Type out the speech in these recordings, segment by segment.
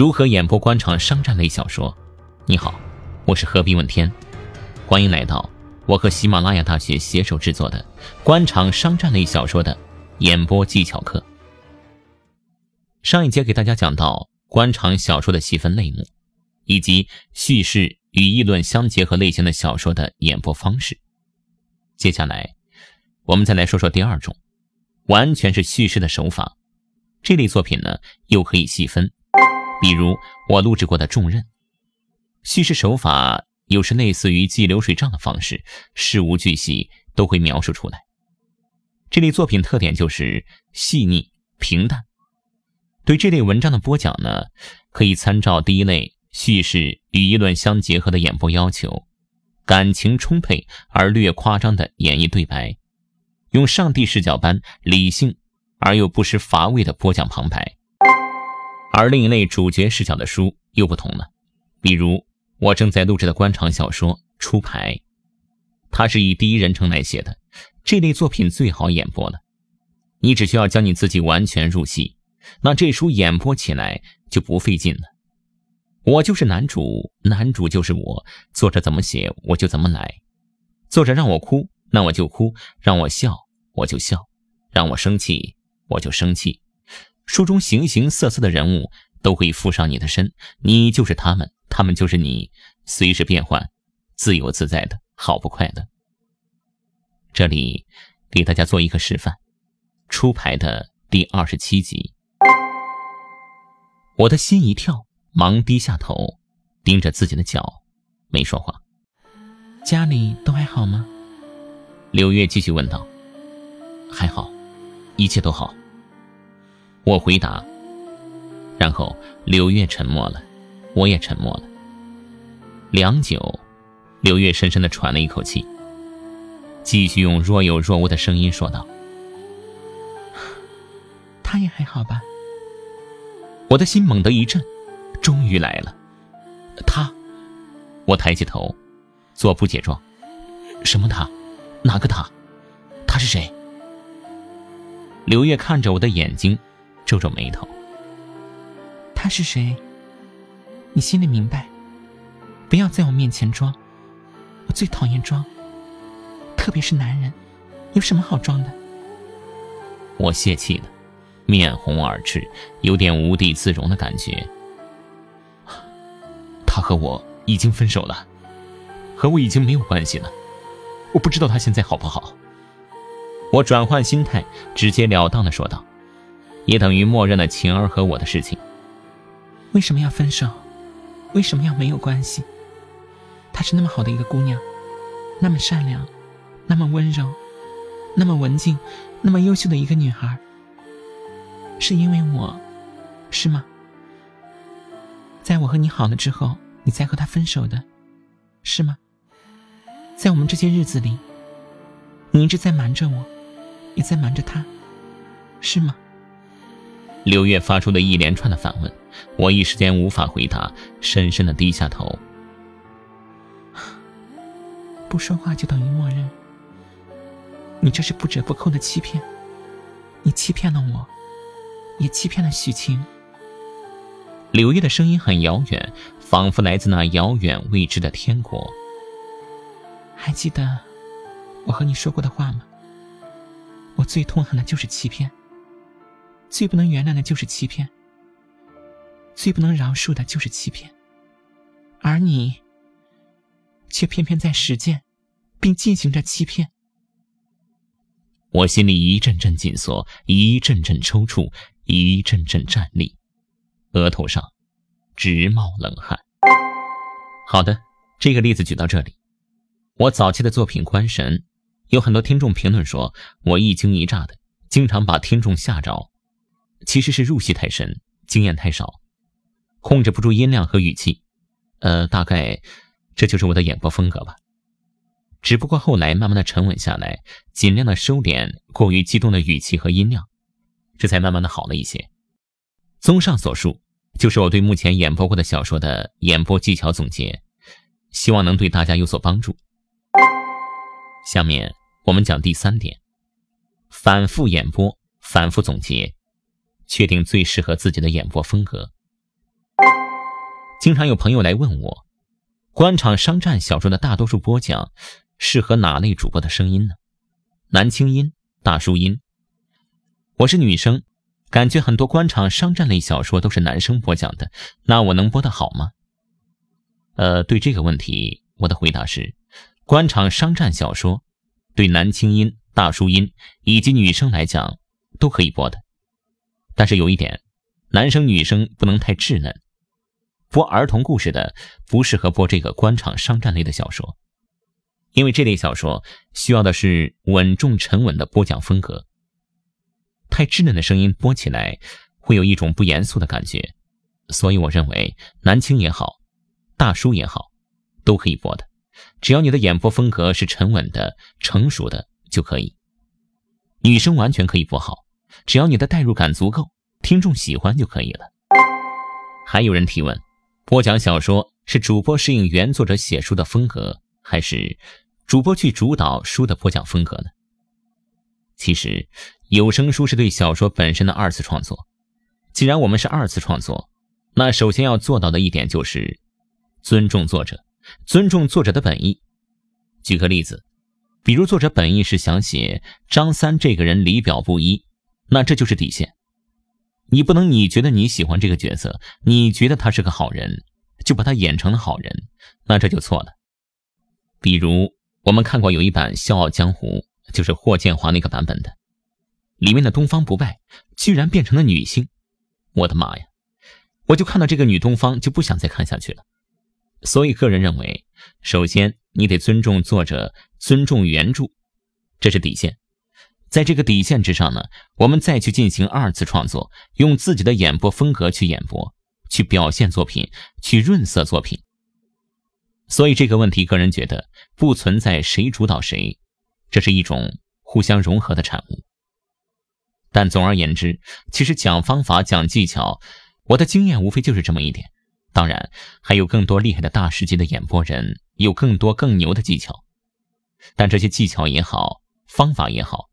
如何演播官场商战类小说？你好，我是何必问天，欢迎来到我和喜马拉雅大学携手制作的官场商战类小说的演播技巧课。上一节给大家讲到官场小说的细分类目，以及叙事与议论相结合类型的小说的演播方式。接下来，我们再来说说第二种，完全是叙事的手法。这类作品呢，又可以细分，比如我录制过的《重任》，叙事手法有时类似于记流水账的方式，事无巨细都会描述出来。这类作品特点就是细腻平淡。对这类文章的播讲呢，可以参照第一类叙事与议论相结合的演播要求，感情充沛而略夸张的演绎对白，用上帝视角般理性。而又不失乏味的播讲旁白，而另一类主角视角的书又不同了。比如我正在录制的官场小说《出牌》，它是以第一人称来写的，这类作品最好演播了。你只需要将你自己完全入戏，那这书演播起来就不费劲了。我就是男主，男主就是我，作者怎么写我就怎么来。作者让我哭，那我就哭；让我笑，我就笑；让我生气。我就生气，书中形形色色的人物都会附上你的身，你就是他们，他们就是你，随时变换，自由自在的，好不快乐。这里给大家做一个示范，出牌的第二十七集，我的心一跳，忙低下头，盯着自己的脚，没说话。家里都还好吗？柳月继续问道。还好，一切都好。我回答，然后柳月沉默了，我也沉默了。良久，柳月深深的喘了一口气，继续用若有若无的声音说道：“他也还好吧？”我的心猛地一震，终于来了。他，我抬起头，做不解状：“什么他？哪个他？他是谁？”柳月看着我的眼睛。皱皱眉头。他是谁？你心里明白。不要在我面前装，我最讨厌装。特别是男人，有什么好装的？我泄气了，面红耳赤，有点无地自容的感觉。他和我已经分手了，和我已经没有关系了。我不知道他现在好不好。我转换心态，直截了当的说道。也等于默认了晴儿和我的事情。为什么要分手？为什么要没有关系？她是那么好的一个姑娘，那么善良，那么温柔，那么文静，那么优秀的一个女孩。是因为我，是吗？在我和你好了之后，你才和她分手的，是吗？在我们这些日子里，你一直在瞒着我，也在瞒着她，是吗？柳月发出的一连串的反问，我一时间无法回答，深深的低下头。不说话就等于默认，你这是不折不扣的欺骗，你欺骗了我，也欺骗了许晴。柳月的声音很遥远，仿佛来自那遥远未知的天国。还记得我和你说过的话吗？我最痛恨的就是欺骗。最不能原谅的就是欺骗，最不能饶恕的就是欺骗，而你却偏偏在实践，并进行着欺骗。我心里一阵阵紧缩，一阵阵抽搐，一阵阵战栗，额头上直冒冷汗。好的，这个例子举到这里。我早期的作品《观神》，有很多听众评论说我一惊一乍的，经常把听众吓着。其实是入戏太深，经验太少，控制不住音量和语气，呃，大概这就是我的演播风格吧。只不过后来慢慢的沉稳下来，尽量的收敛过于激动的语气和音量，这才慢慢的好了一些。综上所述，就是我对目前演播过的小说的演播技巧总结，希望能对大家有所帮助。下面我们讲第三点：反复演播，反复总结。确定最适合自己的演播风格。经常有朋友来问我，官场商战小说的大多数播讲适合哪类主播的声音呢？男轻音、大叔音。我是女生，感觉很多官场商战类小说都是男生播讲的，那我能播得好吗？呃，对这个问题，我的回答是：官场商战小说对男轻音、大叔音以及女生来讲都可以播的，但是有一点，男生女生不能太稚嫩。播儿童故事的不适合播这个官场商战类的小说，因为这类小说需要的是稳重沉稳的播讲风格。太稚嫩的声音播起来会有一种不严肃的感觉，所以我认为男青也好，大叔也好，都可以播的，只要你的演播风格是沉稳的、成熟的就可以。女生完全可以播好，只要你的代入感足够，听众喜欢就可以了。还有人提问。播讲小说是主播适应原作者写书的风格，还是主播去主导书的播讲风格呢？其实，有声书是对小说本身的二次创作。既然我们是二次创作，那首先要做到的一点就是尊重作者，尊重作者的本意。举个例子，比如作者本意是想写张三这个人里表不一，那这就是底线。你不能，你觉得你喜欢这个角色，你觉得他是个好人，就把他演成了好人，那这就错了。比如我们看过有一版《笑傲江湖》，就是霍建华那个版本的，里面的东方不败居然变成了女性，我的妈呀！我就看到这个女东方就不想再看下去了。所以个人认为，首先你得尊重作者，尊重原著，这是底线。在这个底线之上呢，我们再去进行二次创作，用自己的演播风格去演播，去表现作品，去润色作品。所以这个问题，个人觉得不存在谁主导谁，这是一种互相融合的产物。但总而言之，其实讲方法、讲技巧，我的经验无非就是这么一点。当然，还有更多厉害的大师级的演播人，有更多更牛的技巧。但这些技巧也好，方法也好。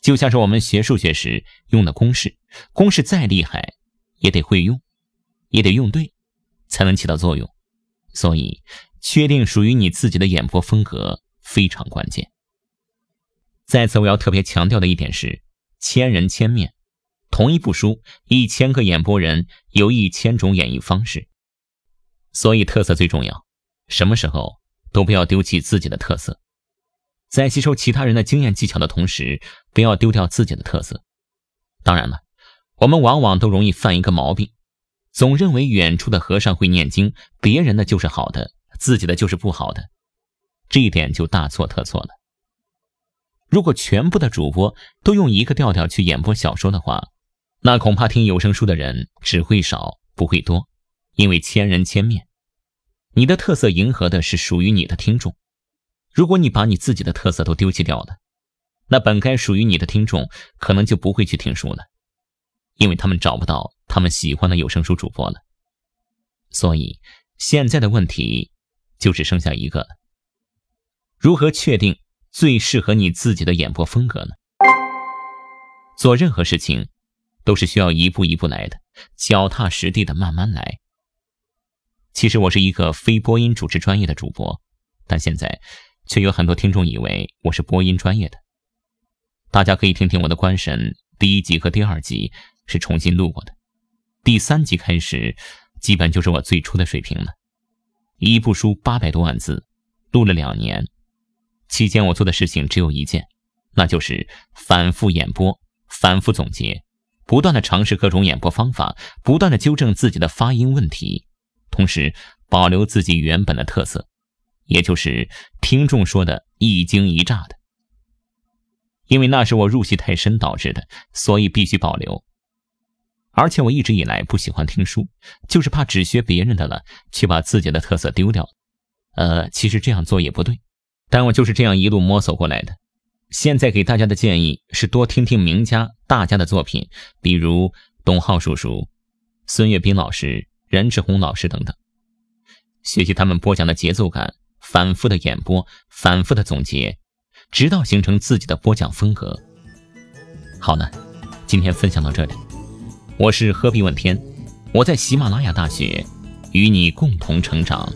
就像是我们学数学时用的公式，公式再厉害，也得会用，也得用对，才能起到作用。所以，确定属于你自己的演播风格非常关键。再次，我要特别强调的一点是：千人千面，同一部书，一千个演播人有一千种演绎方式，所以特色最重要。什么时候都不要丢弃自己的特色。在吸收其他人的经验技巧的同时，不要丢掉自己的特色。当然了，我们往往都容易犯一个毛病，总认为远处的和尚会念经，别人的就是好的，自己的就是不好的，这一点就大错特错了。如果全部的主播都用一个调调去演播小说的话，那恐怕听有声书的人只会少不会多，因为千人千面，你的特色迎合的是属于你的听众。如果你把你自己的特色都丢弃掉了，那本该属于你的听众可能就不会去听书了，因为他们找不到他们喜欢的有声书主播了。所以现在的问题就只剩下一个：如何确定最适合你自己的演播风格呢？做任何事情都是需要一步一步来的，脚踏实地的慢慢来。其实我是一个非播音主持专业的主播，但现在。却有很多听众以为我是播音专业的，大家可以听听我的官神第一集和第二集是重新录过的，第三集开始基本就是我最初的水平了。一部书八百多万字，录了两年，期间我做的事情只有一件，那就是反复演播、反复总结，不断的尝试各种演播方法，不断的纠正自己的发音问题，同时保留自己原本的特色。也就是听众说的一惊一乍的，因为那是我入戏太深导致的，所以必须保留。而且我一直以来不喜欢听书，就是怕只学别人的了，却把自己的特色丢掉。呃，其实这样做也不对，但我就是这样一路摸索过来的。现在给大家的建议是多听听名家大家的作品，比如董浩叔叔、孙岳斌老师、任志宏老师等等，学习他们播讲的节奏感。反复的演播，反复的总结，直到形成自己的播讲风格。好了，今天分享到这里。我是何必问天，我在喜马拉雅大学，与你共同成长。